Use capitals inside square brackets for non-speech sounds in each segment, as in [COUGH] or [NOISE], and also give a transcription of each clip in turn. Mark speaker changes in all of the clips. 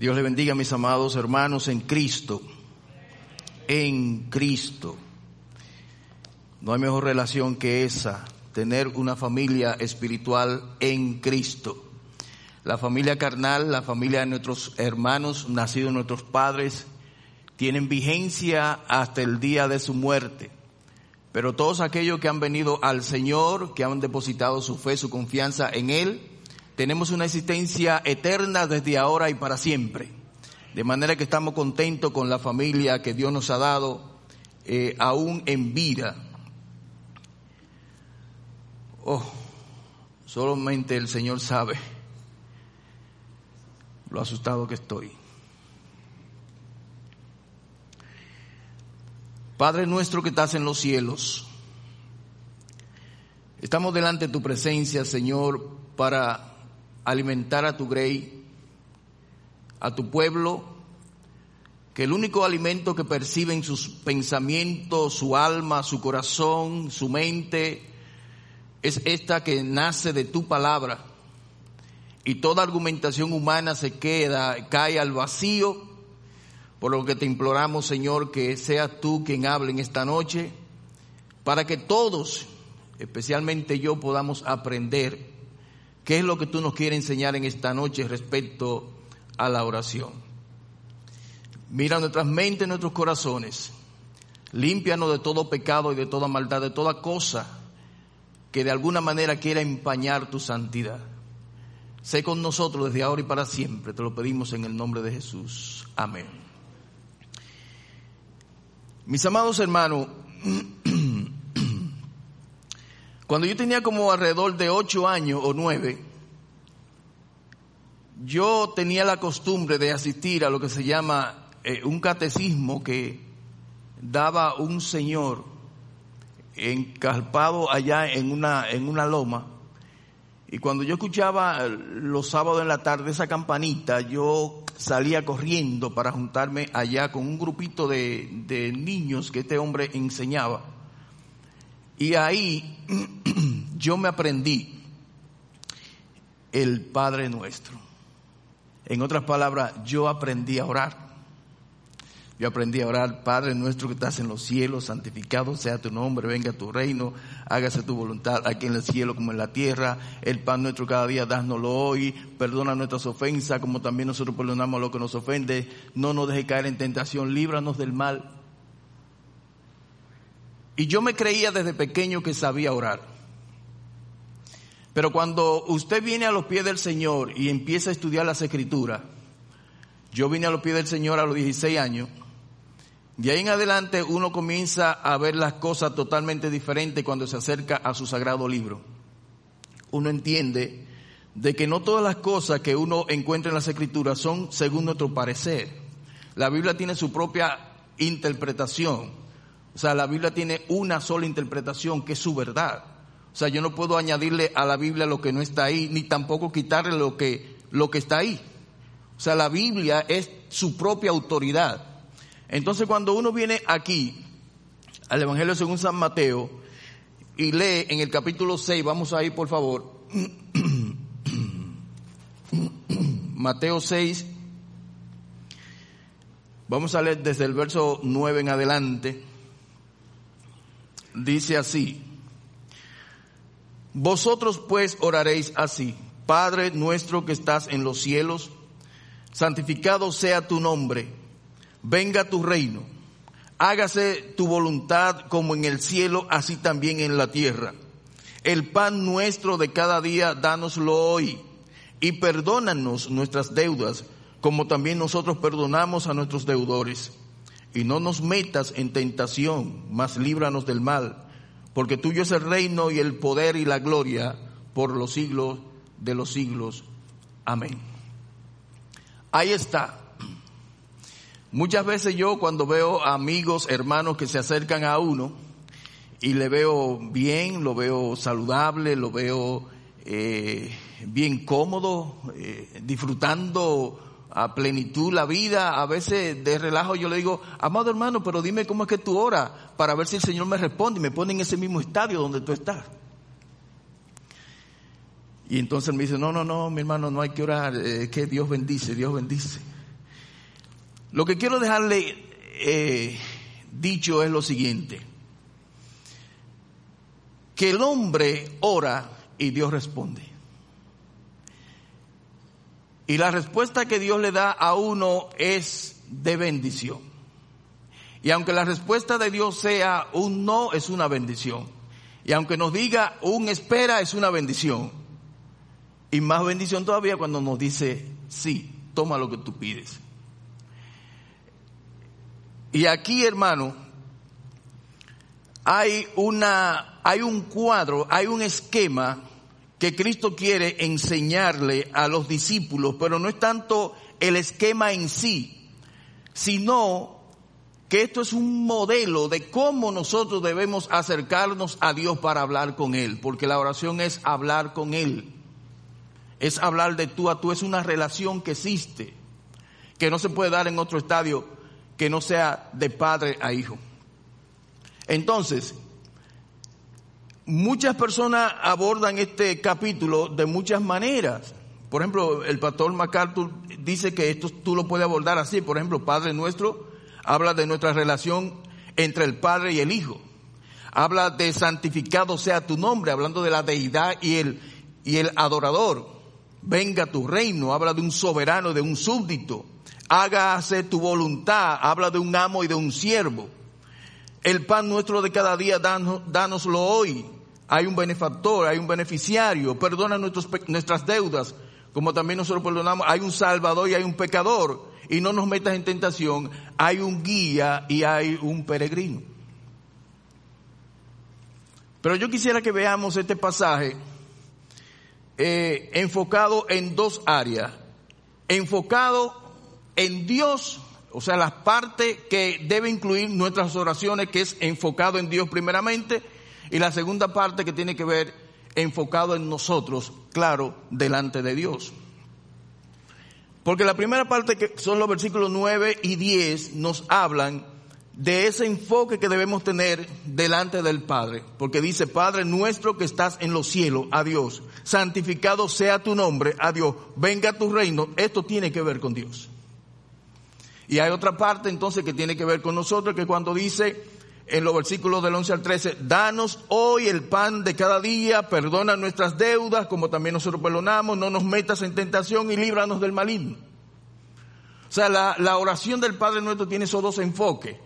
Speaker 1: Dios le bendiga, mis amados hermanos, en Cristo. En Cristo. No hay mejor relación que esa, tener una familia espiritual en Cristo. La familia carnal, la familia de nuestros hermanos, nacidos nuestros padres, tienen vigencia hasta el día de su muerte. Pero todos aquellos que han venido al Señor, que han depositado su fe, su confianza en Él, tenemos una existencia eterna desde ahora y para siempre. De manera que estamos contentos con la familia que Dios nos ha dado, eh, aún en vida. Oh, solamente el Señor sabe lo asustado que estoy. Padre nuestro que estás en los cielos, estamos delante de tu presencia, Señor, para alimentar a tu grey, a tu pueblo, que el único alimento que perciben sus pensamientos, su alma, su corazón, su mente, es esta que nace de tu palabra. Y toda argumentación humana se queda, cae al vacío, por lo que te imploramos, Señor, que seas tú quien hable en esta noche, para que todos, especialmente yo, podamos aprender qué es lo que tú nos quieres enseñar en esta noche respecto a la oración. Mira nuestras mentes, nuestros corazones, límpianos de todo pecado y de toda maldad, de toda cosa que de alguna manera quiera empañar tu santidad. Sé con nosotros desde ahora y para siempre. Te lo pedimos en el nombre de Jesús. Amén. Mis amados hermanos, [CLEARS THROAT] cuando yo tenía como alrededor de ocho años o nueve, yo tenía la costumbre de asistir a lo que se llama eh, un catecismo que daba un señor encarpado allá en una, en una loma y cuando yo escuchaba los sábados en la tarde esa campanita, yo salía corriendo para juntarme allá con un grupito de, de niños que este hombre enseñaba. Y ahí [CLEARS THROAT] yo me aprendí el Padre Nuestro. En otras palabras, yo aprendí a orar. Yo aprendí a orar, Padre nuestro que estás en los cielos, santificado sea tu nombre, venga tu reino, hágase tu voluntad aquí en el cielo como en la tierra. El pan nuestro cada día, dásnoslo hoy, perdona nuestras ofensas como también nosotros perdonamos a los que nos ofende. No nos deje caer en tentación, líbranos del mal. Y yo me creía desde pequeño que sabía orar. Pero cuando usted viene a los pies del Señor y empieza a estudiar las escrituras, yo vine a los pies del Señor a los 16 años, de ahí en adelante uno comienza a ver las cosas totalmente diferentes cuando se acerca a su sagrado libro. Uno entiende de que no todas las cosas que uno encuentra en las escrituras son según nuestro parecer. La Biblia tiene su propia interpretación. O sea, la Biblia tiene una sola interpretación que es su verdad. O sea, yo no puedo añadirle a la Biblia lo que no está ahí, ni tampoco quitarle lo que, lo que está ahí. O sea, la Biblia es su propia autoridad. Entonces cuando uno viene aquí al Evangelio según San Mateo y lee en el capítulo 6, vamos a ir por favor, [COUGHS] Mateo 6, vamos a leer desde el verso 9 en adelante, dice así, vosotros pues oraréis así, Padre nuestro que estás en los cielos, santificado sea tu nombre venga tu reino, hágase tu voluntad como en el cielo, así también en la tierra. El pan nuestro de cada día, dánoslo hoy, y perdónanos nuestras deudas, como también nosotros perdonamos a nuestros deudores. Y no nos metas en tentación, mas líbranos del mal, porque tuyo es el reino y el poder y la gloria por los siglos de los siglos. Amén. Ahí está. Muchas veces yo cuando veo amigos, hermanos que se acercan a uno y le veo bien, lo veo saludable, lo veo eh, bien cómodo, eh, disfrutando a plenitud la vida, a veces de relajo yo le digo, amado hermano, pero dime cómo es que tú oras para ver si el Señor me responde y me pone en ese mismo estadio donde tú estás. Y entonces me dice, no, no, no, mi hermano, no hay que orar, que Dios bendice, Dios bendice. Lo que quiero dejarle eh, dicho es lo siguiente, que el hombre ora y Dios responde. Y la respuesta que Dios le da a uno es de bendición. Y aunque la respuesta de Dios sea un no, es una bendición. Y aunque nos diga un espera, es una bendición. Y más bendición todavía cuando nos dice, sí, toma lo que tú pides. Y aquí, hermano, hay una, hay un cuadro, hay un esquema que Cristo quiere enseñarle a los discípulos, pero no es tanto el esquema en sí, sino que esto es un modelo de cómo nosotros debemos acercarnos a Dios para hablar con Él, porque la oración es hablar con Él, es hablar de tú a tú, es una relación que existe, que no se puede dar en otro estadio que no sea de padre a hijo. Entonces, muchas personas abordan este capítulo de muchas maneras. Por ejemplo, el pastor MacArthur dice que esto tú lo puedes abordar así. Por ejemplo, Padre nuestro habla de nuestra relación entre el Padre y el Hijo. Habla de santificado sea tu nombre, hablando de la deidad y el, y el adorador. Venga tu reino, habla de un soberano, de un súbdito. Hágase tu voluntad, habla de un amo y de un siervo. El pan nuestro de cada día, danoslo hoy. Hay un benefactor, hay un beneficiario, perdona nuestras deudas, como también nosotros perdonamos. Hay un salvador y hay un pecador. Y no nos metas en tentación. Hay un guía y hay un peregrino. Pero yo quisiera que veamos este pasaje eh, enfocado en dos áreas. Enfocado en Dios o sea, la parte que debe incluir nuestras oraciones, que es enfocado en Dios primeramente, y la segunda parte que tiene que ver enfocado en nosotros, claro, delante de Dios. Porque la primera parte que son los versículos 9 y 10 nos hablan de ese enfoque que debemos tener delante del Padre. Porque dice, Padre nuestro que estás en los cielos, a Dios, santificado sea tu nombre, a Dios, venga tu reino. Esto tiene que ver con Dios. Y hay otra parte entonces que tiene que ver con nosotros, que cuando dice en los versículos del 11 al 13, danos hoy el pan de cada día, perdona nuestras deudas, como también nosotros perdonamos, no nos metas en tentación y líbranos del maligno. O sea, la, la oración del Padre nuestro tiene esos dos enfoques.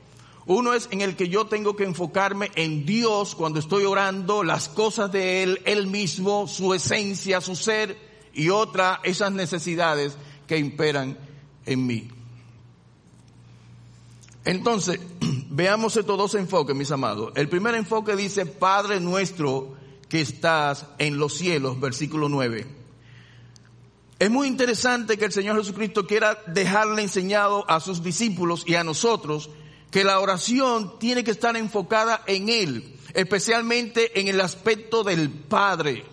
Speaker 1: Uno es en el que yo tengo que enfocarme en Dios cuando estoy orando, las cosas de Él, Él mismo, su esencia, su ser, y otra, esas necesidades que imperan en mí. Entonces, [CLEARS THROAT] veamos estos dos enfoques, mis amados. El primer enfoque dice, Padre nuestro que estás en los cielos, versículo 9. Es muy interesante que el Señor Jesucristo quiera dejarle enseñado a sus discípulos y a nosotros que la oración tiene que estar enfocada en Él, especialmente en el aspecto del Padre.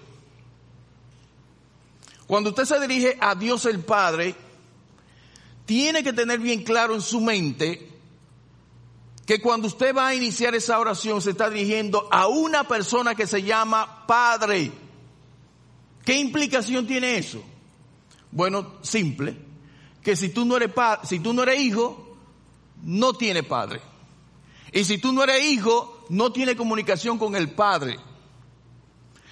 Speaker 1: Cuando usted se dirige a Dios el Padre, tiene que tener bien claro en su mente que cuando usted va a iniciar esa oración se está dirigiendo a una persona que se llama Padre. ¿Qué implicación tiene eso? Bueno, simple, que si tú no eres si tú no eres hijo, no tiene padre. Y si tú no eres hijo, no tiene comunicación con el Padre.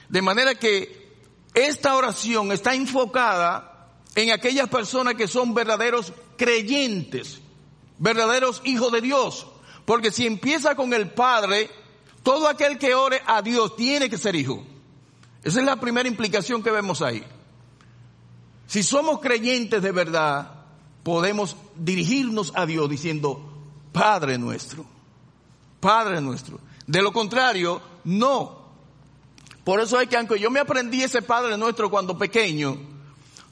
Speaker 1: De manera que esta oración está enfocada en aquellas personas que son verdaderos creyentes, verdaderos hijos de Dios, porque si empieza con el Padre, todo aquel que ore a Dios tiene que ser hijo. Esa es la primera implicación que vemos ahí. Si somos creyentes de verdad, podemos dirigirnos a Dios diciendo, Padre nuestro, Padre nuestro. De lo contrario, no. Por eso hay que, aunque yo me aprendí ese Padre nuestro cuando pequeño,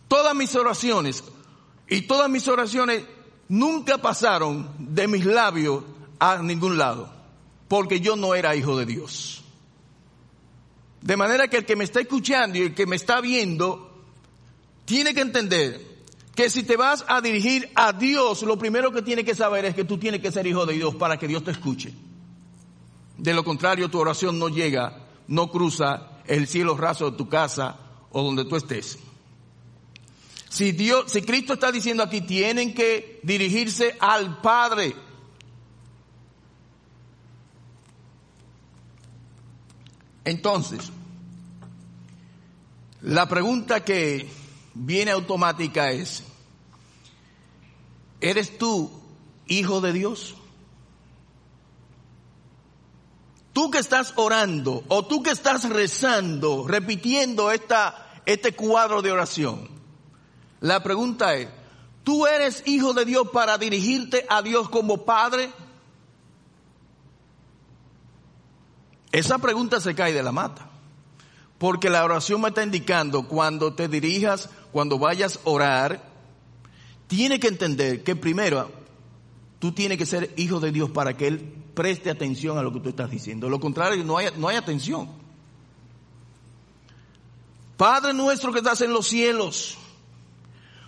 Speaker 1: todas mis oraciones y todas mis oraciones nunca pasaron de mis labios a ningún lado, porque yo no era hijo de Dios. De manera que el que me está escuchando y el que me está viendo, tiene que entender que si te vas a dirigir a Dios, lo primero que tiene que saber es que tú tienes que ser hijo de Dios para que Dios te escuche. De lo contrario, tu oración no llega, no cruza el cielo raso de tu casa o donde tú estés. Si Dios, si Cristo está diciendo aquí, tienen que dirigirse al Padre. Entonces, la pregunta que viene automática es, ¿eres tú hijo de Dios? Tú que estás orando o tú que estás rezando, repitiendo esta, este cuadro de oración, la pregunta es, ¿tú eres hijo de Dios para dirigirte a Dios como Padre? Esa pregunta se cae de la mata. Porque la oración me está indicando cuando te dirijas, cuando vayas a orar, tiene que entender que primero tú tienes que ser hijo de Dios para que Él preste atención a lo que tú estás diciendo. Lo contrario, no hay, no hay atención. Padre nuestro que estás en los cielos,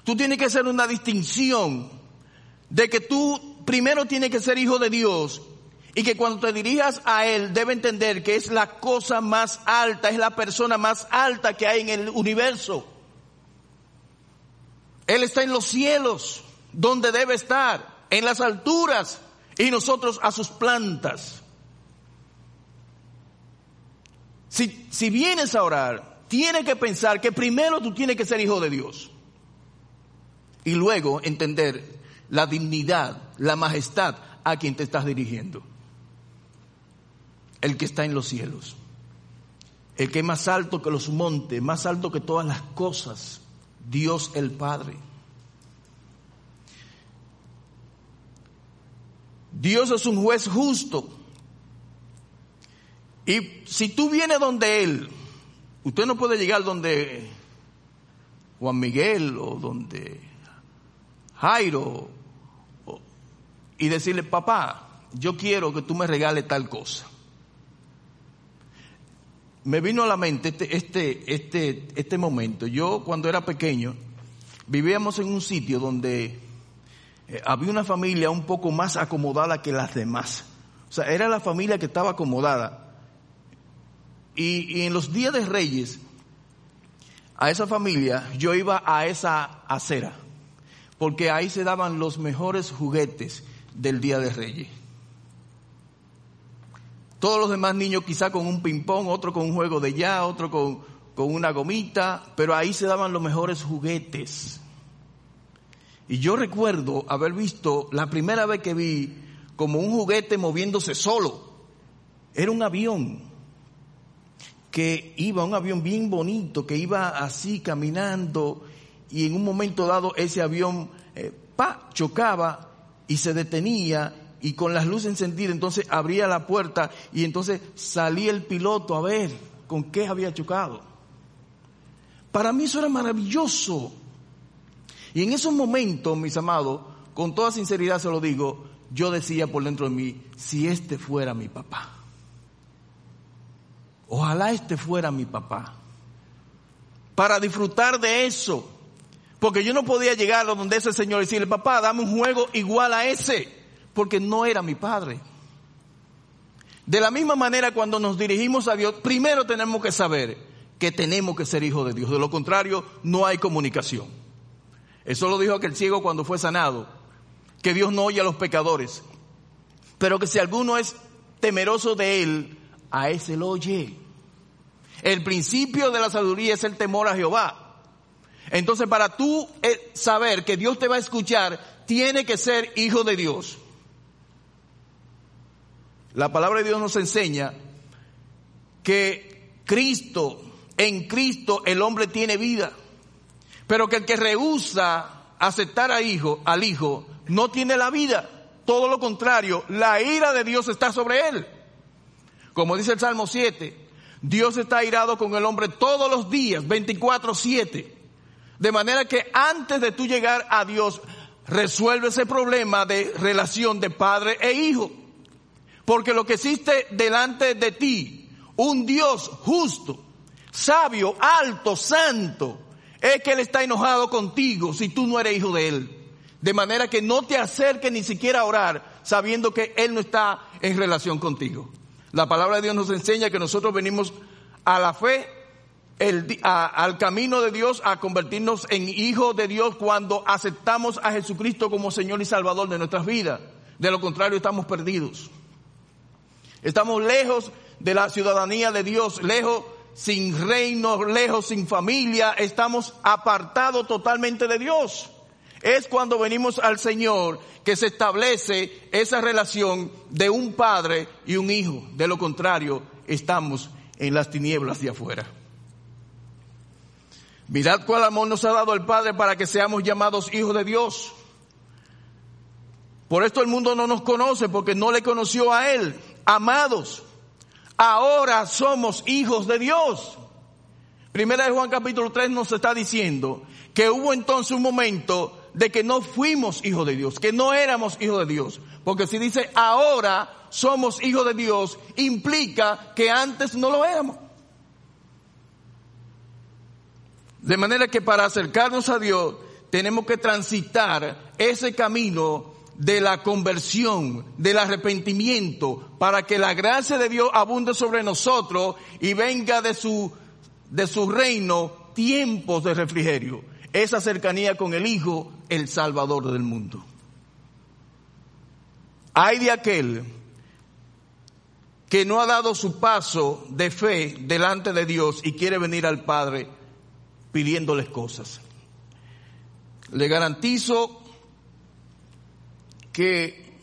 Speaker 1: tú tienes que hacer una distinción de que tú primero tienes que ser hijo de Dios y que cuando te dirijas a Él debe entender que es la cosa más alta, es la persona más alta que hay en el universo. Él está en los cielos, donde debe estar, en las alturas, y nosotros a sus plantas. Si, si vienes a orar, tienes que pensar que primero tú tienes que ser hijo de Dios. Y luego entender la dignidad, la majestad a quien te estás dirigiendo el que está en los cielos, el que es más alto que los montes, más alto que todas las cosas, Dios el Padre. Dios es un juez justo. Y si tú vienes donde Él, usted no puede llegar donde Juan Miguel o donde Jairo y decirle, papá, yo quiero que tú me regales tal cosa me vino a la mente este, este, este, este momento. Yo cuando era pequeño vivíamos en un sitio donde eh, había una familia un poco más acomodada que las demás. O sea, era la familia que estaba acomodada. Y, y en los días de Reyes, a esa familia yo iba a esa acera, porque ahí se daban los mejores juguetes del Día de Reyes. Todos los demás niños quizá con un ping-pong, otro con un juego de ya, otro con, con una gomita, pero ahí se daban los mejores juguetes. Y yo recuerdo haber visto la primera vez que vi como un juguete moviéndose solo. Era un avión que iba, un avión bien bonito, que iba así caminando y en un momento dado ese avión eh, pa, chocaba y se detenía y con las luces encendidas, entonces abría la puerta y entonces salía el piloto a ver con qué había chocado. Para mí eso era maravilloso. Y en esos momentos, mis amados, con toda sinceridad se lo digo, yo decía por dentro de mí, si este fuera mi papá. Ojalá este fuera mi papá. Para disfrutar de eso. Porque yo no podía llegar a donde ese señor y decirle, papá, dame un juego igual a ese porque no era mi padre. De la misma manera, cuando nos dirigimos a Dios, primero tenemos que saber que tenemos que ser hijos de Dios. De lo contrario, no hay comunicación. Eso lo dijo aquel ciego cuando fue sanado, que Dios no oye a los pecadores, pero que si alguno es temeroso de Él, a ese lo oye. El principio de la sabiduría es el temor a Jehová. Entonces, para tú eh, saber que Dios te va a escuchar, tiene que ser hijo de Dios. La palabra de Dios nos enseña que Cristo, en Cristo el hombre tiene vida, pero que el que rehúsa aceptar a hijo, al hijo, no tiene la vida. Todo lo contrario, la ira de Dios está sobre él. Como dice el Salmo 7, Dios está airado con el hombre todos los días, 24-7. De manera que antes de tú llegar a Dios, resuelve ese problema de relación de padre e hijo. Porque lo que existe delante de ti, un Dios justo, sabio, alto, santo, es que Él está enojado contigo si tú no eres hijo de Él. De manera que no te acerques ni siquiera a orar sabiendo que Él no está en relación contigo. La palabra de Dios nos enseña que nosotros venimos a la fe el, al camino de Dios, a convertirnos en hijos de Dios cuando aceptamos a Jesucristo como Señor y Salvador de nuestras vidas. De lo contrario, estamos perdidos. Estamos lejos de la ciudadanía de Dios, lejos sin reino, lejos sin familia, estamos apartados totalmente de Dios. Es cuando venimos al Señor que se establece esa relación de un padre y un hijo. De lo contrario, estamos en las tinieblas de afuera. Mirad cuál amor nos ha dado el Padre para que seamos llamados hijos de Dios. Por esto el mundo no nos conoce porque no le conoció a Él. Amados, ahora somos hijos de Dios. Primera de Juan capítulo 3 nos está diciendo que hubo entonces un momento de que no fuimos hijos de Dios, que no éramos hijos de Dios. Porque si dice ahora somos hijos de Dios, implica que antes no lo éramos. De manera que para acercarnos a Dios tenemos que transitar ese camino de la conversión, del arrepentimiento, para que la gracia de Dios abunde sobre nosotros y venga de su, de su reino tiempos de refrigerio. Esa cercanía con el Hijo, el Salvador del mundo. Hay de aquel que no ha dado su paso de fe delante de Dios y quiere venir al Padre pidiéndoles cosas. Le garantizo que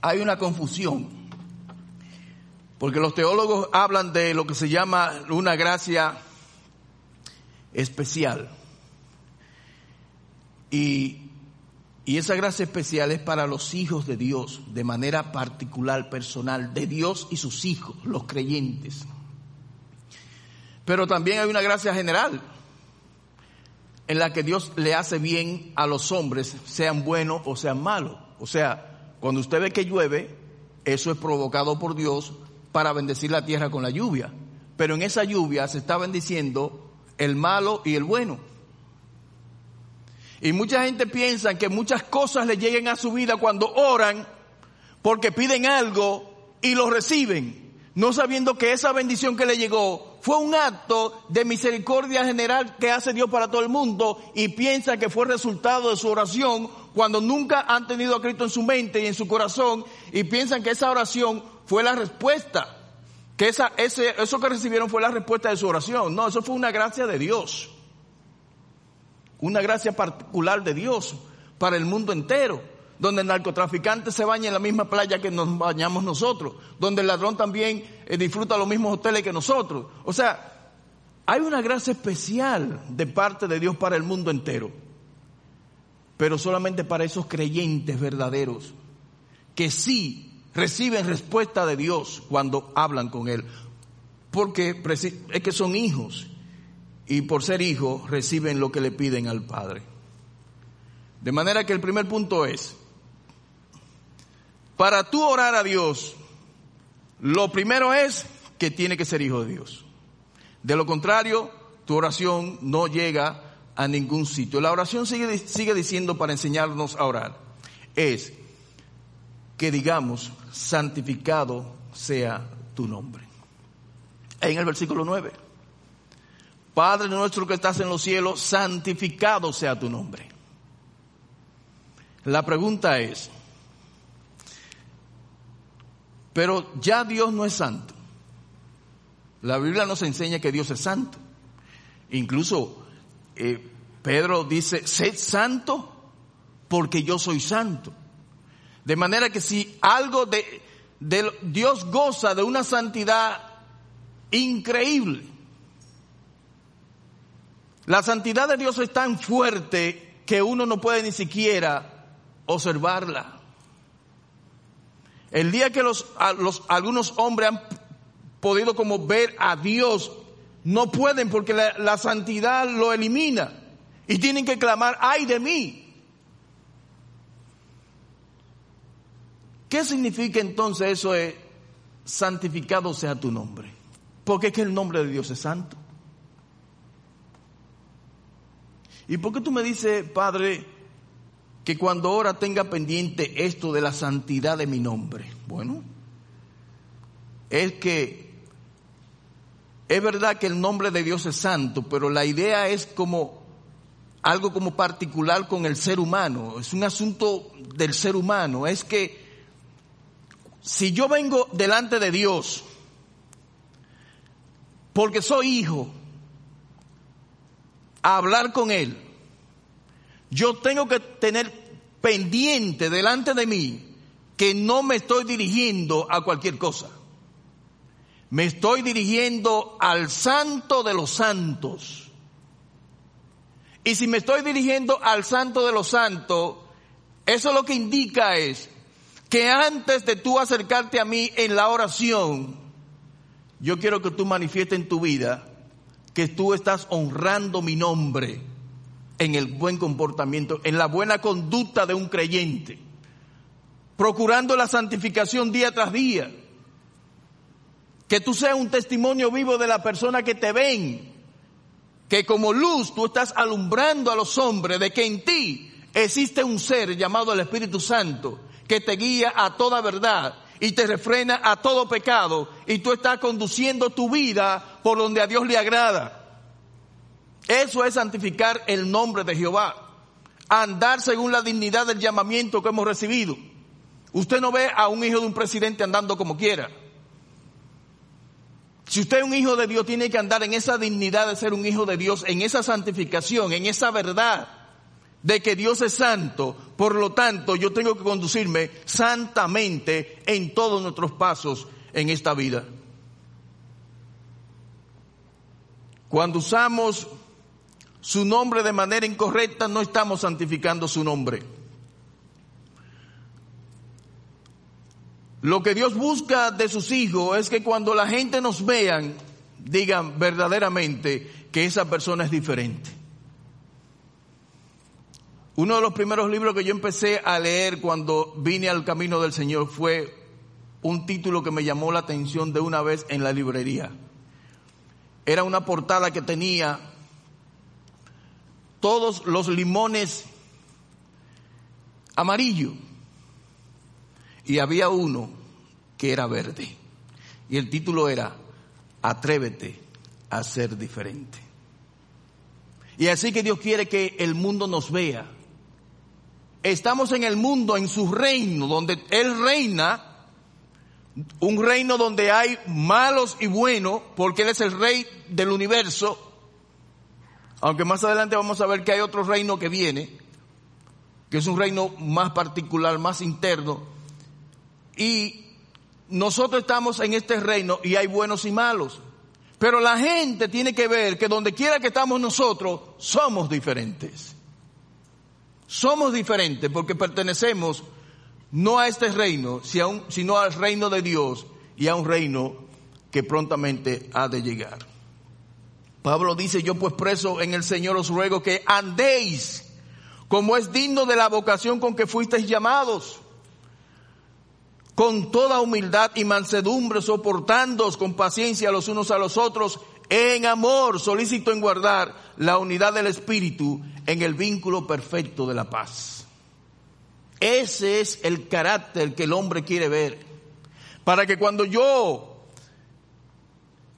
Speaker 1: hay una confusión, porque los teólogos hablan de lo que se llama una gracia especial. Y y esa gracia especial es para los hijos de Dios, de manera particular, personal, de Dios y sus hijos, los creyentes. Pero también hay una gracia general, en la que Dios le hace bien a los hombres, sean buenos o sean malos. O sea, cuando usted ve que llueve, eso es provocado por Dios para bendecir la tierra con la lluvia. Pero en esa lluvia se está bendiciendo el malo y el bueno. Y mucha gente piensa que muchas cosas le lleguen a su vida cuando oran porque piden algo y lo reciben, no sabiendo que esa bendición que le llegó fue un acto de misericordia general que hace Dios para todo el mundo y piensa que fue resultado de su oración cuando nunca han tenido a Cristo en su mente y en su corazón y piensan que esa oración fue la respuesta, que esa, ese, eso que recibieron fue la respuesta de su oración. No, eso fue una gracia de Dios una gracia particular de Dios para el mundo entero, donde el narcotraficante se baña en la misma playa que nos bañamos nosotros, donde el ladrón también eh, disfruta los mismos hoteles que nosotros. O sea, hay una gracia especial de parte de Dios para el mundo entero, pero solamente para esos creyentes verdaderos que sí reciben respuesta de Dios cuando hablan con Él, porque es que son hijos y por ser hijos reciben lo que le piden al Padre. De manera que el primer punto es, para tú orar a Dios, lo primero es que tiene que ser hijo de Dios. De lo contrario, tu oración no llega a ningún sitio. La oración sigue, diciendo para enseñarnos a orar, es que digamos, santificado sea tu nombre. En el versículo 9. Padre nuestro que estás en los cielos, santificado sea tu nombre. La pregunta es, pero ya Dios no es santo. La Biblia nos enseña que Dios es santo. Incluso eh, Pedro dice, sed santo porque yo soy santo. De manera que si algo de, de Dios goza de una santidad increíble, la santidad de Dios es tan fuerte que uno no puede ni siquiera observarla. El día que los, algunos hombres han podido como ver a Dios, no pueden porque la, la santidad lo elimina y tienen que clamar, ay de mí. ¿Qué significa entonces eso de santificado sea tu nombre? Porque es que el nombre de Dios es santo. ¿Y por qué tú me dices, Padre, que cuando ora tenga pendiente esto de la santidad de mi nombre? Bueno, es que es verdad que el nombre de Dios es santo, pero la idea es como algo como particular con el ser humano, es un asunto del ser humano, es que si yo vengo delante de Dios, porque soy hijo, a hablar con Él, yo tengo que tener pendiente delante de mí que no me estoy dirigiendo a cualquier cosa. Me estoy dirigiendo al santo de los santos. Y si me estoy dirigiendo al santo de los santos, eso lo que indica es que antes de tú acercarte a mí en la oración, yo quiero que tú manifiestes en tu vida que tú estás honrando mi nombre en el buen comportamiento, en la buena conducta de un creyente, procurando la santificación día tras día. Que tú seas un testimonio vivo de la persona que te ven, que como luz tú estás alumbrando a los hombres de que en ti existe un ser llamado el Espíritu Santo que te guía a toda verdad y te refrena a todo pecado y tú estás conduciendo tu vida por donde a Dios le agrada. Eso es santificar el nombre de Jehová. Andar según la dignidad del llamamiento que hemos recibido. Usted no ve a un hijo de un presidente andando como quiera. Si usted es un hijo de Dios, tiene que andar en esa dignidad de ser un hijo de Dios, en esa santificación, en esa verdad de que Dios es santo, por lo tanto yo tengo que conducirme santamente en todos nuestros pasos en esta vida. Cuando usamos su nombre de manera incorrecta, no estamos santificando su nombre. Lo que Dios busca de sus hijos es que cuando la gente nos vean, digan verdaderamente que esa persona es diferente. Uno de los primeros libros que yo empecé a leer cuando vine al camino del Señor fue un título que me llamó la atención de una vez en la librería. Era una portada que tenía todos los limones amarillo y había uno que era verde. Y el título era Atrévete a ser diferente. Y así que Dios quiere que el mundo nos vea estamos en el mundo, en su reino, donde Él reina, un reino donde hay malos y buenos, porque Él es el rey del universo, aunque más adelante vamos a ver que hay otro reino que viene, que es un reino más particular, más interno, y nosotros estamos en este reino y hay buenos y malos. Pero la gente tiene que ver que donde quiera que estamos nosotros, somos diferentes. Somos diferentes porque pertenecemos no a este reino, sino al reino de Dios y a un reino que prontamente ha de llegar. Pablo dice, yo pues preso en el Señor os ruego que andéis como es digno de la vocación con que fuisteis llamados, con toda humildad y mansedumbre, soportándoos con paciencia los unos a los otros, en amor, solícito en guardar la unidad del Espíritu en el vínculo perfecto de la paz. Ese es el carácter que el hombre quiere ver. Para que cuando yo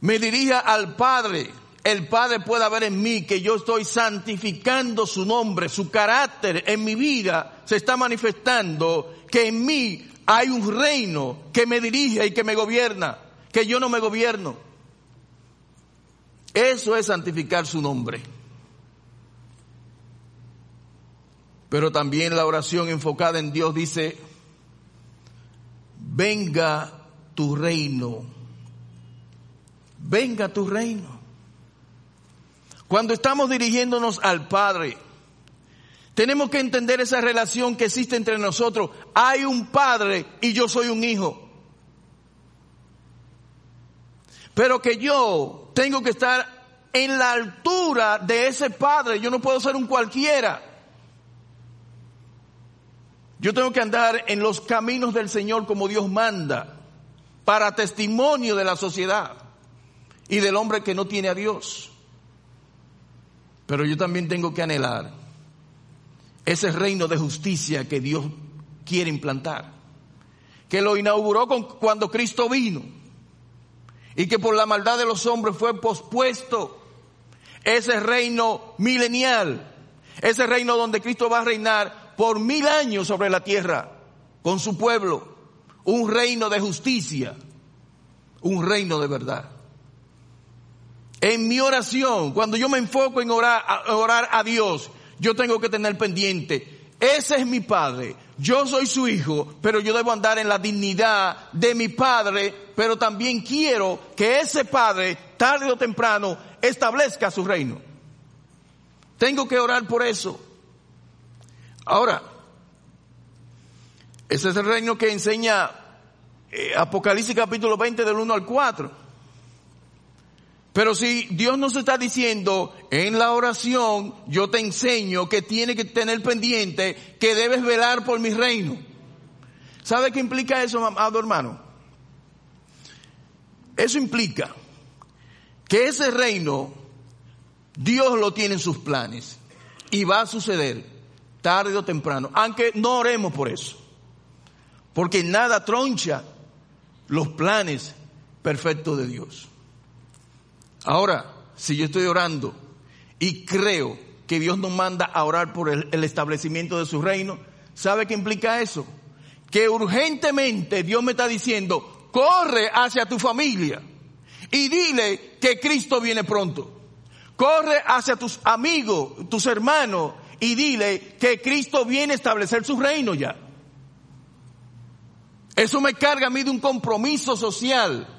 Speaker 1: me dirija al Padre, el Padre pueda ver en mí que yo estoy santificando su nombre, su carácter en mi vida se está manifestando, que en mí hay un reino que me dirige y que me gobierna, que yo no me gobierno. Eso es santificar su nombre. Pero también la oración enfocada en Dios dice, venga tu reino, venga tu reino. Cuando estamos dirigiéndonos al Padre, tenemos que entender esa relación que existe entre nosotros. Hay un Padre y yo soy un hijo. Pero que yo tengo que estar en la altura de ese Padre. Yo no puedo ser un cualquiera. Yo tengo que andar en los caminos del Señor como Dios manda, para testimonio de la sociedad y del hombre que no tiene a Dios. Pero yo también tengo que anhelar ese reino de justicia que Dios quiere implantar, que lo inauguró cuando Cristo vino y que por la maldad de los hombres fue pospuesto ese reino milenial, ese reino donde Cristo va a reinar por mil años sobre la tierra con su pueblo, un reino de justicia, un reino de verdad. En mi oración, cuando yo me enfoco en orar, a Dios, yo tengo que tener pendiente, ese es mi Padre, yo soy su hijo, pero yo debo andar en la dignidad de mi Padre, pero también quiero que ese Padre, tarde o temprano, establezca su reino. Tengo que orar por eso. Ahora, ese es el reino que enseña eh, Apocalipsis capítulo 20 del 1 al 4. Pero si Dios nos está diciendo en la oración, yo te enseño que tiene que tener pendiente, que debes velar por mi reino. ¿Sabe qué implica eso, amado hermano? Eso implica que ese reino, Dios lo tiene en sus planes y va a suceder tarde o temprano, aunque no oremos por eso, porque nada troncha los planes perfectos de Dios. Ahora, si yo estoy orando y creo que Dios nos manda a orar por el, establecimiento de su reino, ¿sabe qué implica eso? Que urgentemente Dios me está diciendo, corre hacia tu familia y dile que Cristo viene pronto. Corre hacia tus amigos, tus hermanos y dile que Cristo viene a establecer su reino ya. Eso me carga a mí de un compromiso social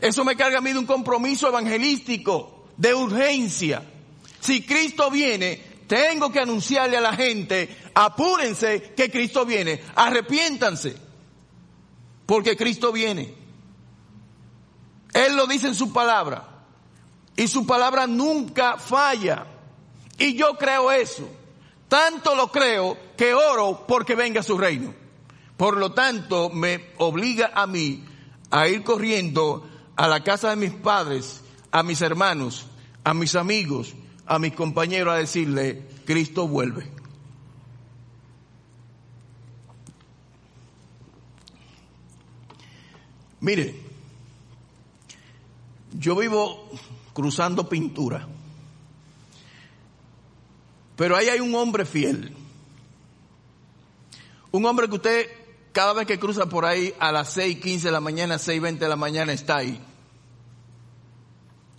Speaker 1: eso me carga a mí de un compromiso evangelístico, de urgencia. Si Cristo viene, tengo que anunciarle a la gente, apúrense que Cristo viene, arrepiéntanse, porque Cristo viene. Él lo dice en su palabra, y su palabra nunca falla. Y yo creo eso. Tanto lo creo que oro porque venga su reino. Por lo tanto, me obliga a mí a ir corriendo a la casa de mis padres, a mis hermanos, a mis amigos, a mis compañeros a decirle, Cristo vuelve. Mire, yo vivo cruzando pintura, pero ahí hay un hombre fiel, un hombre que usted cada vez que cruza por ahí a las 6.15 de la mañana, 6.20 de la mañana está ahí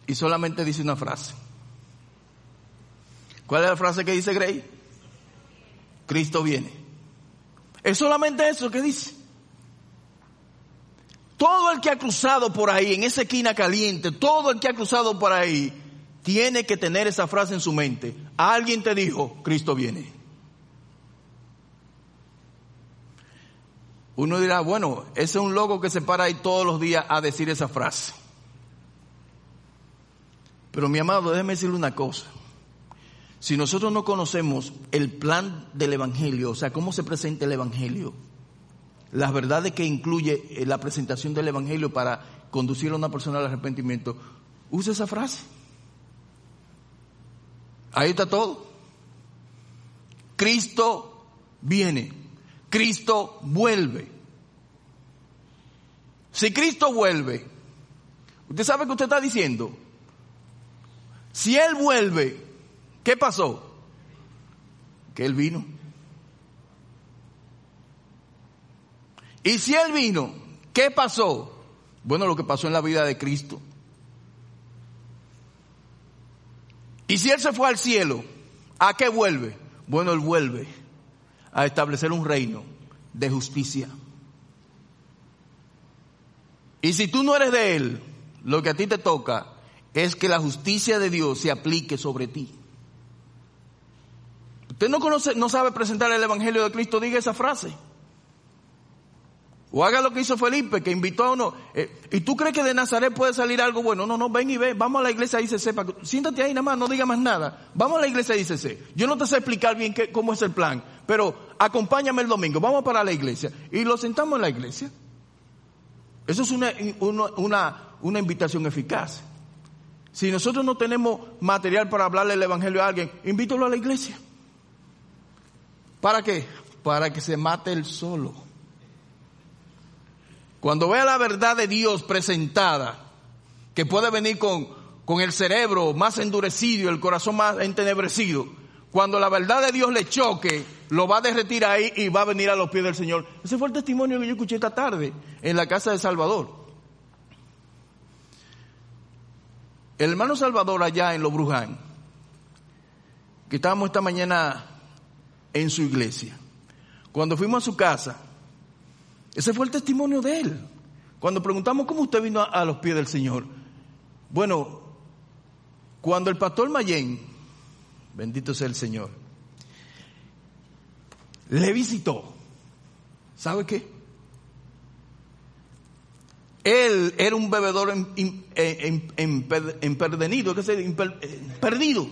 Speaker 1: y solamente dice una frase. ¿Cuál es la frase que dice Gray? Cristo viene. Es solamente eso que dice. Todo el que ha cruzado por ahí, en esa esquina caliente, todo el que ha cruzado por ahí, tiene que tener esa frase en su mente. Alguien te dijo, Cristo viene. Uno dirá, bueno, ese es un loco que se para ahí todos los días a decir esa frase. Pero mi amado, déjeme decirle una cosa. Si nosotros no conocemos el plan del Evangelio, o sea, cómo se presenta el Evangelio, las verdades que incluye eh, la presentación del Evangelio para conducir a una persona al arrepentimiento, use esa frase. Ahí está todo. Cristo viene. Cristo vuelve. Si Cristo vuelve, ¿usted sabe qué usted está diciendo? Si Él vuelve, ¿qué pasó? Que Él vino. Y si Él vino, ¿qué pasó? Bueno, lo que pasó en la vida de Cristo. Y si Él se fue al cielo, ¿a qué vuelve? Bueno, Él vuelve a establecer un reino de justicia. Y si tú no eres de Él, lo que a ti te toca es que la justicia de Dios se aplique sobre ti. Usted no conoce, no sabe presentar el Evangelio de Cristo, diga esa frase. O haga lo que hizo Felipe, que invitó a uno. Eh, ¿Y tú crees que de Nazaret puede salir algo bueno? No, no, ven y ve. Vamos a la iglesia y se sepa. Siéntate ahí nada más, no diga más nada. Vamos a la iglesia y se Yo no te sé explicar bien qué, cómo es el plan, pero acompáñame el domingo. Vamos para la iglesia. Y lo sentamos en la iglesia. Eso es una, una, una invitación eficaz. Si nosotros no tenemos material para hablarle el Evangelio a alguien, invítalo a la iglesia. ¿Para qué? Para que se mate el solo. Cuando vea la verdad de Dios presentada, que puede venir con, con el cerebro más endurecido, el corazón más entenebrecido, cuando la verdad de Dios le choque, lo va a derretir ahí y va a venir a los pies del Señor. Ese fue el testimonio que yo escuché esta tarde en la casa de Salvador. El hermano Salvador allá en Lo Bruján, que estábamos esta mañana en su iglesia, cuando fuimos a su casa, ese fue el testimonio de él. Cuando preguntamos cómo usted vino a, los pies del Señor, bueno, cuando el pastor Mayén, bendito sea el Señor, le visitó, ¿sabe qué? Él era un bebedor emperdenido, ¿qué se eh, perdido.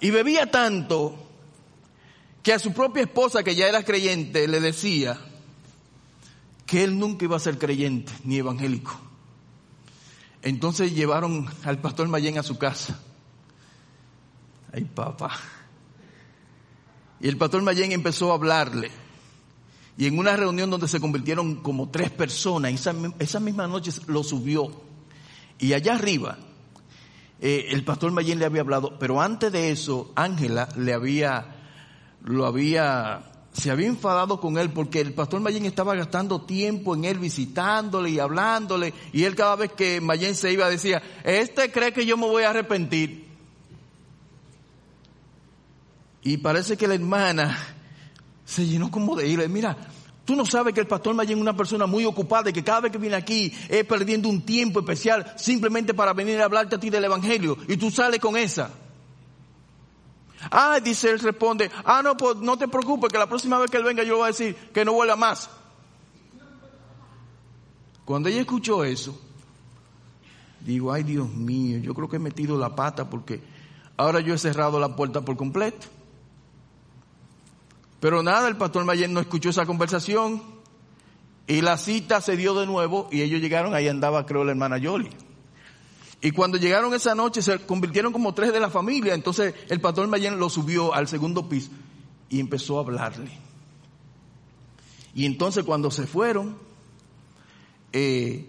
Speaker 1: Y bebía tanto que a su propia esposa, que ya era creyente, le decía que él nunca iba a ser creyente ni evangélico. Entonces llevaron al pastor Mayén a su casa. Ay, papá. Y el pastor Mayén empezó a hablarle. Y en una reunión donde se convirtieron como tres personas, esa, misma noche lo subió. Y allá arriba, eh, el pastor Mayén le había hablado, pero antes de eso, Ángela le había, lo había, se había enfadado con él porque el pastor Mayén estaba gastando tiempo en él visitándole y hablándole. Y él cada vez que Mayén se iba decía, este cree que yo me voy a arrepentir. Y parece que la hermana se llenó como de ira. Mira, tú no sabes que el pastor Mayén es una persona muy ocupada y que cada vez que viene aquí es perdiendo un tiempo especial simplemente para venir a hablarte a ti del Evangelio. Y tú sales con esa. Ah, dice él, responde, ah, no, pues no te preocupes, que la próxima vez que él venga yo voy a decir que no vuelva más. Cuando ella escuchó eso, digo, ay Dios mío, yo creo que he metido la pata porque ahora yo he cerrado la puerta por completo. Pero nada, el pastor Mayen no escuchó esa conversación y la cita se dio de nuevo y ellos llegaron, ahí andaba creo la hermana Yoli. Y cuando llegaron esa noche se convirtieron como tres de la familia, entonces el pastor Mayen lo subió al segundo piso y empezó a hablarle. Y entonces cuando se fueron, eh,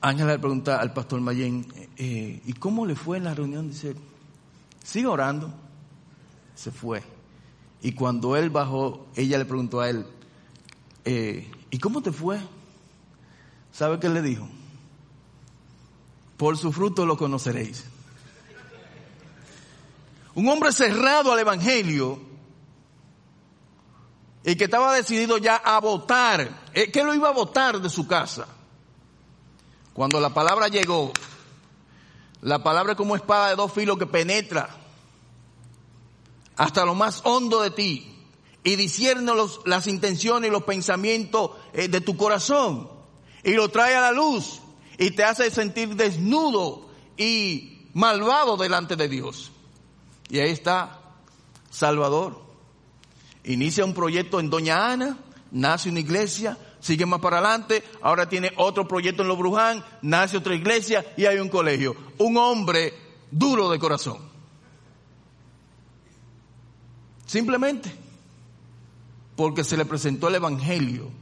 Speaker 1: Ángela le pregunta al pastor Mayen, eh, ¿y cómo le fue en la reunión? Dice, sigue orando. Se fue. Y cuando él bajó, ella le preguntó a él, eh, ¿y cómo te fue? ¿Sabe qué le dijo? Por su fruto lo conoceréis. Un hombre cerrado al Evangelio y que estaba decidido ya a votar, eh, que lo iba a votar de su casa. Cuando la palabra llegó, la palabra como espada de dos filos que penetra hasta lo más hondo de ti y discierne las intenciones y los pensamientos eh, de tu corazón y lo trae a la luz y te hace sentir desnudo y malvado delante de Dios. Y ahí está Salvador. Inicia un proyecto en Doña Ana, nace una iglesia, sigue más para adelante, ahora tiene otro proyecto en Lo Bruján, nace otra iglesia y hay un colegio. Un hombre duro de corazón. Simplemente porque se le presentó el Evangelio,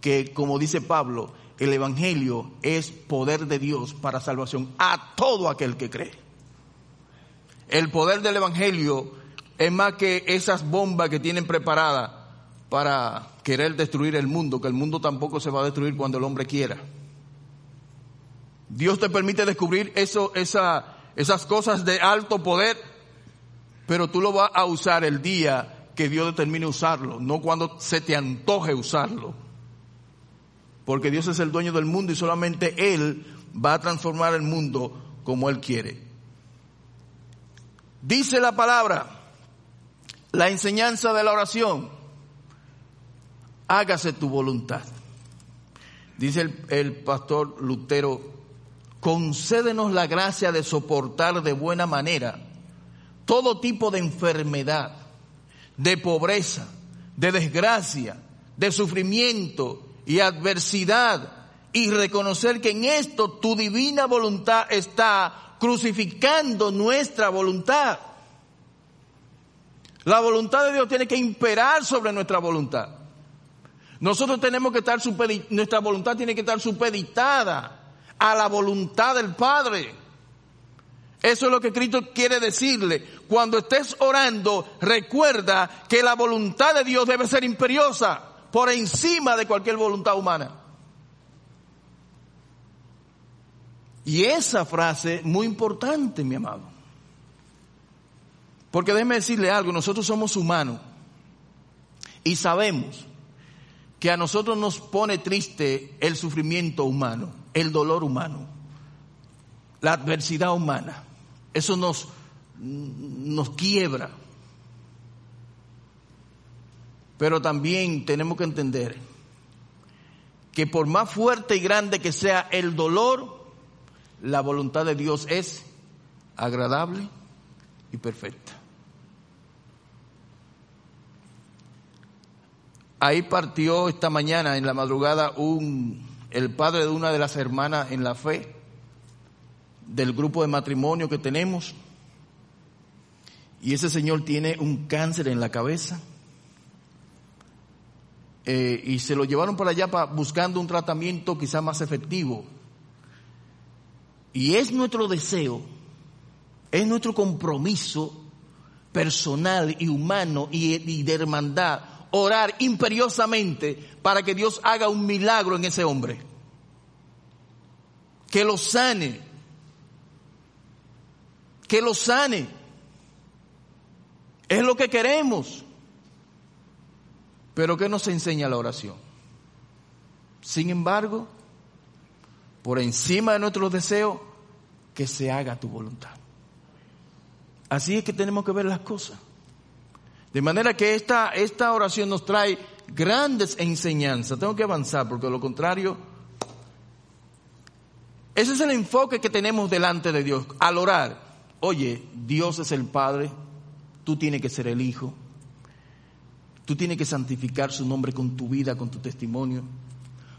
Speaker 1: que como dice Pablo, el Evangelio es poder de Dios para salvación a todo aquel que cree. El poder del Evangelio es más que esas bombas que tienen preparadas para querer destruir el mundo, que el mundo tampoco se va a destruir cuando el hombre quiera. Dios te permite descubrir eso, esa, esas cosas de alto poder pero tú lo vas a usar el día que Dios determine usarlo, no cuando se te antoje usarlo. Porque Dios es el dueño del mundo y solamente Él va a transformar el mundo como Él quiere. Dice la palabra, la enseñanza de la oración, hágase tu voluntad. Dice el, el pastor Lutero, concédenos la gracia de soportar de buena manera todo tipo de enfermedad, de pobreza, de desgracia, de sufrimiento y adversidad y reconocer que en esto tu divina voluntad está crucificando nuestra voluntad. La voluntad de Dios tiene que imperar sobre nuestra voluntad. Nosotros tenemos que estar nuestra voluntad tiene que estar supeditada a la voluntad del Padre. Eso es lo que Cristo quiere decirle. Cuando estés orando, recuerda que la voluntad de Dios debe ser imperiosa por encima de cualquier voluntad humana. Y esa frase muy importante, mi amado. Porque déjeme decirle algo, nosotros somos humanos y sabemos que a nosotros nos pone triste el sufrimiento humano, el dolor humano, la adversidad humana. Eso nos, nos quiebra. Pero también tenemos que entender que por más fuerte y grande que sea el dolor, la voluntad de Dios es agradable y perfecta. Ahí partió esta mañana en la madrugada un el padre de una de las hermanas en la fe del grupo de matrimonio que tenemos. Y ese señor tiene un cáncer en la cabeza. Eh, y se lo llevaron para allá para, buscando un tratamiento quizá más efectivo. Y es nuestro deseo, es nuestro compromiso personal y humano y, y de hermandad orar imperiosamente para que Dios haga un milagro en ese hombre. Que lo sane. Que lo sane. Es lo que queremos. Pero ¿qué nos enseña la oración? Sin embargo, por encima de nuestros deseos, que se haga tu voluntad. Así es que tenemos que ver las cosas. De manera que esta, esta oración nos trae grandes enseñanzas. Tengo que avanzar porque lo contrario, ese es el enfoque que tenemos delante de Dios. Al orar, oye, Dios es el Padre, tú tienes que ser el Hijo, tú tienes que santificar su nombre con tu vida, con tu testimonio,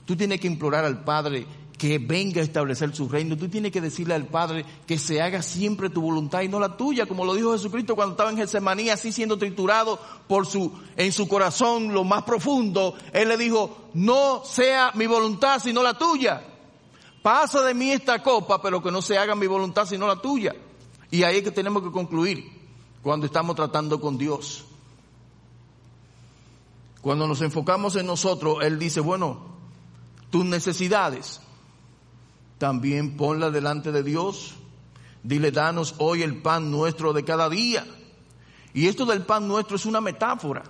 Speaker 1: tú tienes que implorar al Padre que venga a establecer su reino. Tú tienes que decirle al Padre que se haga siempre tu voluntad y no la tuya, como lo dijo Jesucristo cuando estaba en Getsemaní, así siendo triturado por su, en su corazón lo más profundo. Él le dijo, no sea mi voluntad sino la tuya. Pasa de mí esta copa, pero que no se haga mi voluntad sino la tuya. Y ahí es que tenemos que concluir cuando estamos tratando con Dios. Cuando nos enfocamos en nosotros, Él dice, bueno, tus necesidades, también ponla delante de Dios. Dile, danos hoy el pan nuestro de cada día. Y esto del pan nuestro es una metáfora.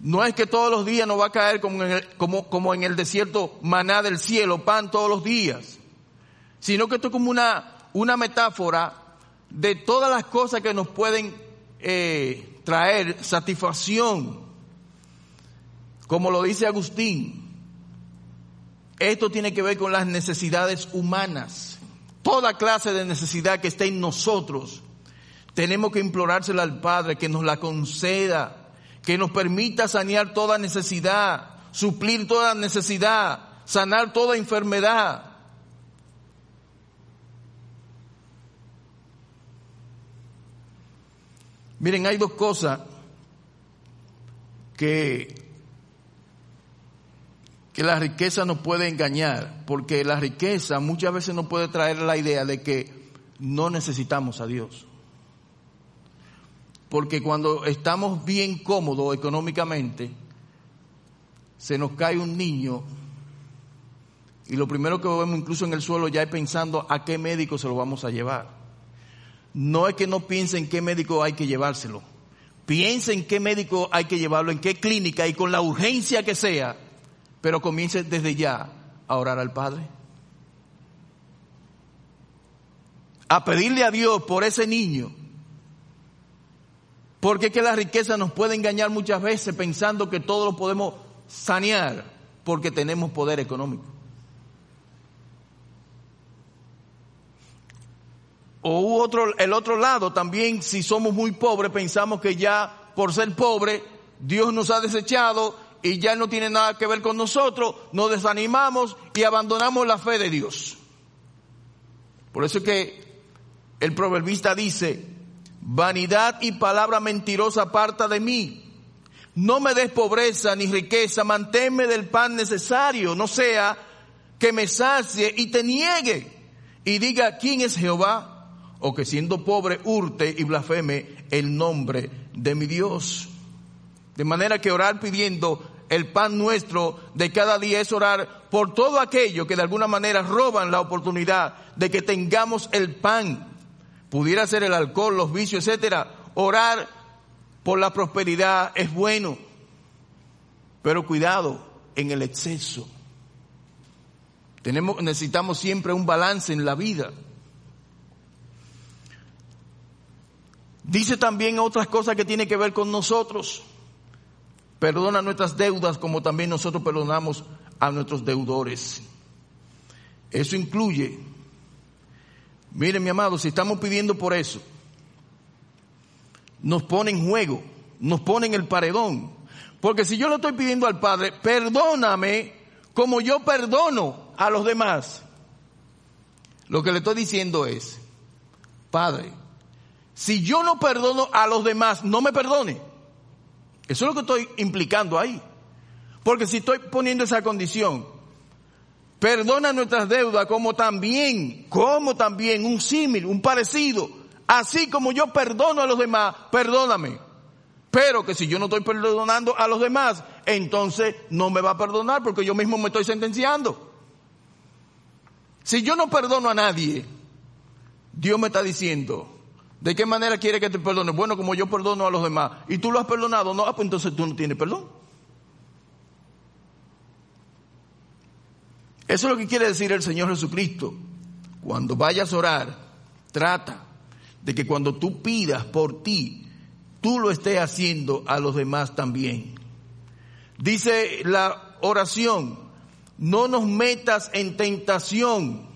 Speaker 1: No es que todos los días nos va a caer como en, el, como, como en el desierto maná del cielo, pan todos los días. Sino que esto es como una, una metáfora de todas las cosas que nos pueden eh, traer satisfacción. Como lo dice Agustín, esto tiene que ver con las necesidades humanas. Toda clase de necesidad que esté en nosotros, tenemos que implorársela al Padre que nos la conceda, que nos permita sanear toda necesidad, suplir toda necesidad, sanar toda enfermedad. Miren, hay dos cosas que que la riqueza nos puede engañar, porque la riqueza muchas veces nos puede traer la idea de que no necesitamos a Dios. Porque cuando estamos bien cómodos económicamente, se nos cae un niño y lo primero que vemos incluso en el suelo ya es pensando a qué médico se lo vamos a llevar. No es que no piensen qué médico hay que llevárselo. Piensen qué médico hay que llevarlo, en qué clínica y con la urgencia que sea pero comience desde ya a orar al Padre. A pedirle a Dios por ese niño. Porque es que la riqueza nos puede engañar muchas veces pensando que todo lo podemos sanear porque tenemos poder económico. O otro, el otro lado también, si somos muy pobres, pensamos que ya por ser pobre, Dios nos ha desechado y ya no tiene nada que ver con nosotros, nos desanimamos y abandonamos la fe de Dios. Por eso es que el proverbista dice, vanidad y palabra mentirosa aparta de mí. No me des pobreza ni riqueza, manténme del pan necesario, no sea que me sacie y te niegue y diga quién es Jehová, o que siendo pobre hurte y blasfeme el nombre de mi Dios. De manera que orar pidiendo el pan nuestro de cada día es orar por todo aquello que de alguna manera roban la oportunidad de que tengamos el pan. Pudiera ser el alcohol, los vicios, etcétera. Orar por la prosperidad es bueno, pero cuidado en el exceso. Tenemos, necesitamos siempre un balance en la vida. Dice también otras cosas que tienen que ver con nosotros. Perdona nuestras deudas como también nosotros perdonamos a nuestros deudores. Eso incluye, miren mi amado, si estamos pidiendo por eso, nos pone en juego, nos pone en el paredón. Porque si yo le estoy pidiendo al Padre, perdóname como yo perdono a los demás, lo que le estoy diciendo es, Padre, si yo no perdono a los demás, no me perdone. Eso es lo que estoy implicando ahí. Porque si estoy poniendo esa condición, perdona nuestras deudas como también, como también un símil, un parecido, así como yo perdono a los demás, perdóname. Pero que si yo no estoy perdonando a los demás, entonces no me va a perdonar porque yo mismo me estoy sentenciando. Si yo no perdono a nadie, Dios me está diciendo, ¿de qué manera quiere que te perdone? Bueno, como yo perdono a los demás. ¿Y tú lo has perdonado? No, ah, pues entonces tú no tienes perdón. Eso es lo que quiere decir el Señor Jesucristo. Cuando vayas a orar, trata de que cuando tú pidas por ti, tú lo estés haciendo a los demás también. Dice la oración, no nos metas en tentación.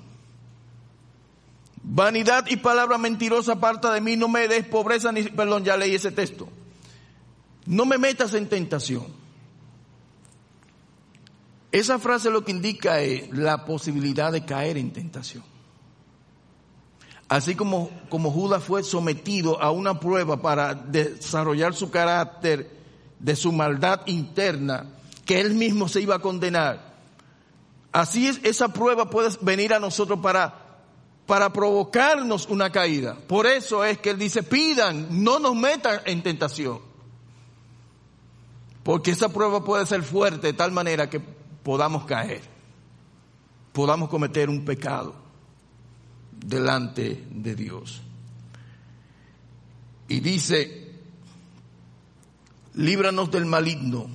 Speaker 1: Vanidad y palabra mentirosa aparta de mí, no me des pobreza ni, perdón, ya leí ese texto. No me metas en tentación. Esa frase lo que indica es la posibilidad de caer en tentación. Así como, como Judas fue sometido a una prueba para desarrollar su carácter de su maldad interna, que él mismo se iba a condenar. Así es, esa prueba puede venir a nosotros para, para provocarnos una caída. Por eso es que él dice, pidan, no nos metan en tentación. Porque esa prueba puede ser fuerte de tal manera que podamos caer, podamos cometer un pecado delante de Dios. Y dice, líbranos del maligno.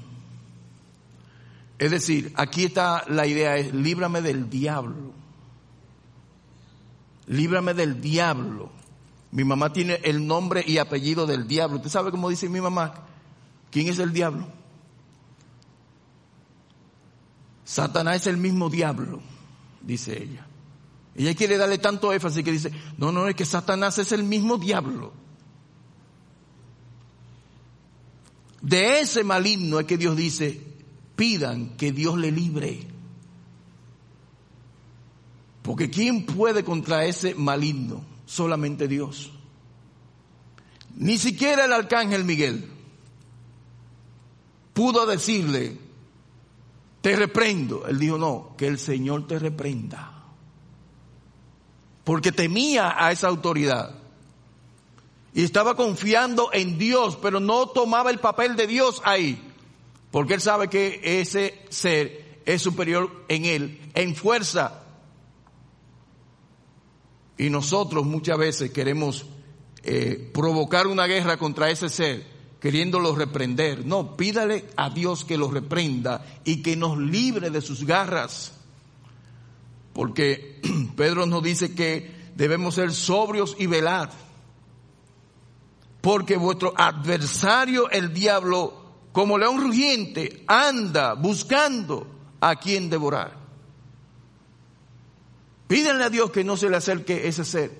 Speaker 1: Es decir, aquí está la idea, es líbrame del diablo. Líbrame del diablo. Mi mamá tiene el nombre y apellido del diablo. ¿Usted sabe cómo dice mi mamá? ¿Quién es el diablo? Satanás es el mismo diablo, dice ella. Ella quiere darle tanto énfasis que dice, no, no, es que Satanás es el mismo diablo. De ese maligno es que Dios dice, pidan que Dios le libre. Porque ¿quién puede contra ese maligno? Solamente Dios. Ni siquiera el arcángel Miguel pudo decirle, te reprendo. Él dijo, no, que el Señor te reprenda porque temía a esa autoridad. Y estaba confiando en Dios, pero no tomaba el papel de Dios ahí, porque él sabe que ese ser es superior en él, en fuerza. Y nosotros muchas veces queremos eh, provocar una guerra contra ese ser, queriéndolo reprender. No, pídale a Dios que lo reprenda y que nos libre de sus garras. Porque [CLEARS THROAT] Pedro nos dice que debemos ser sobrios y velar. Porque vuestro adversario, el diablo, como león rugiente, anda buscando a quien devorar. Pídenle a Dios que no se le acerque ese ser.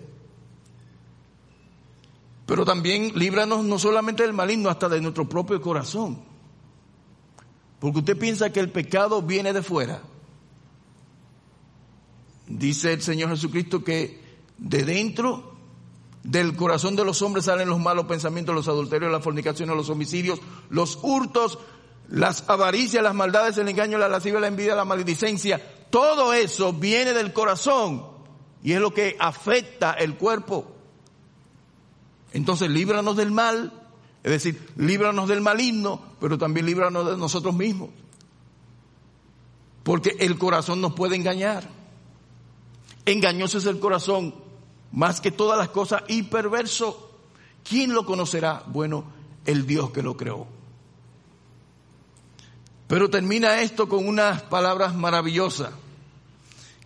Speaker 1: Pero también líbranos no solamente del maligno, hasta de nuestro propio corazón. Porque usted piensa que el pecado viene de fuera. Dice el Señor Jesucristo que de dentro Del corazón de los hombres salen los malos pensamientos, los adulterios, las fornicaciones, los homicidios, los hurtos, las avaricias, las maldades, el engaño, la lascivia, la envidia, la maledicencia. Todo eso viene del corazón y es lo que afecta el cuerpo. Entonces, líbranos del mal, es decir, líbranos del maligno, pero también líbranos de nosotros mismos. Porque el corazón nos puede engañar. Engañoso es el corazón, más que todas las cosas, y perverso. ¿Quién lo conocerá? Bueno, el Dios que lo creó. Pero termina esto con unas palabras maravillosas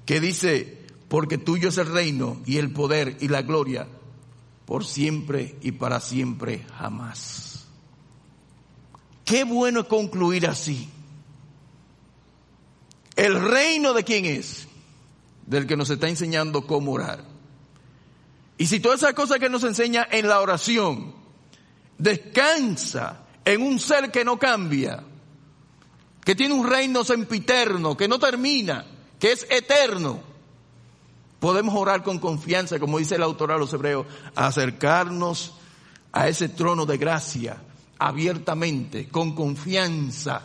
Speaker 1: que dice, porque tuyo es el reino y el poder y la gloria por siempre y para siempre jamás. Qué bueno concluir así. El reino de quién es? Del que nos está enseñando cómo orar. Y si toda esa cosa que nos enseña en la oración descansa en un ser que no cambia, que tiene un reino sempiterno, que no termina, que es eterno, podemos orar con confianza, como dice el autor a los hebreos, acercarnos a ese trono de gracia abiertamente, con confianza,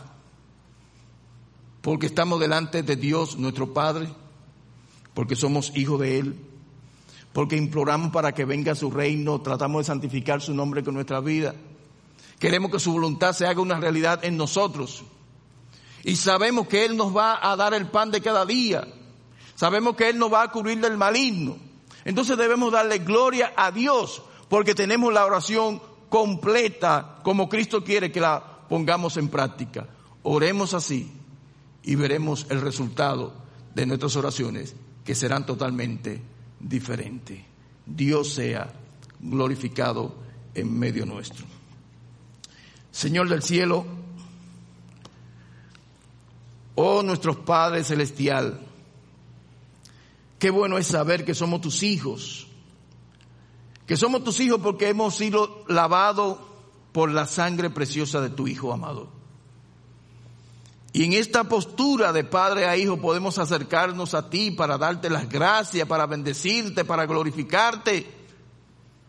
Speaker 1: porque estamos delante de Dios nuestro Padre, porque somos hijos de Él, porque imploramos para que venga su reino, tratamos de santificar su nombre con nuestra vida. Queremos que su voluntad se haga una realidad en nosotros. Y sabemos que Él nos va a dar el pan de cada día. Sabemos que Él nos va a cubrir del maligno. Entonces debemos darle gloria a Dios porque tenemos la oración completa como Cristo quiere que la pongamos en práctica. Oremos así y veremos el resultado de nuestras oraciones que serán totalmente diferentes. Dios sea glorificado en medio nuestro. Señor del cielo, oh nuestro Padre Celestial, qué bueno es saber que somos tus hijos, que somos tus hijos porque hemos sido lavados por la sangre preciosa de tu Hijo amado. Y en esta postura de padre a hijo podemos acercarnos a ti para darte las gracias, para bendecirte, para glorificarte,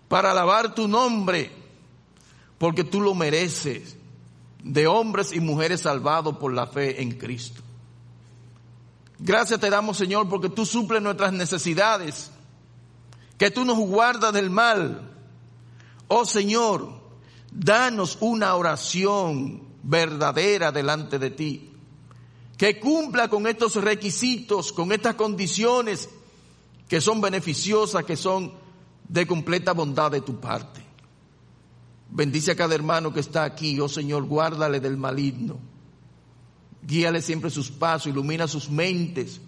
Speaker 1: para alabar tu nombre, porque tú lo mereces, de hombres y mujeres salvados por la fe en Cristo. Gracias te damos, Señor, porque tú suples nuestras necesidades, que tú nos guardas del mal. Oh Señor, danos una oración verdadera delante de ti que cumpla con estos requisitos, con estas condiciones que son beneficiosas, que son de completa bondad de tu parte. Bendice a cada hermano que está aquí, oh Señor, guárdale del maligno. Guíale siempre sus pasos, ilumina sus mentes,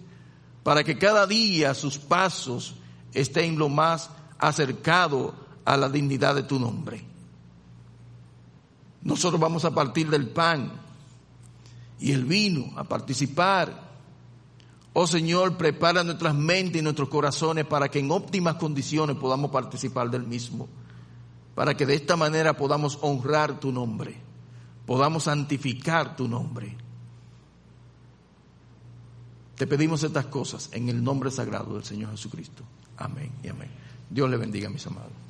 Speaker 1: para que cada día sus pasos estén lo más acercado a la dignidad de tu nombre. Nosotros vamos a partir del pan y el vino a participar. Oh Señor, prepara nuestras mentes y nuestros corazones para que en óptimas condiciones podamos participar del mismo. Para que de esta manera podamos honrar tu nombre, podamos santificar tu nombre. Te pedimos estas cosas en el nombre sagrado del Señor Jesucristo. Amén y amén. Dios le bendiga, mis amados.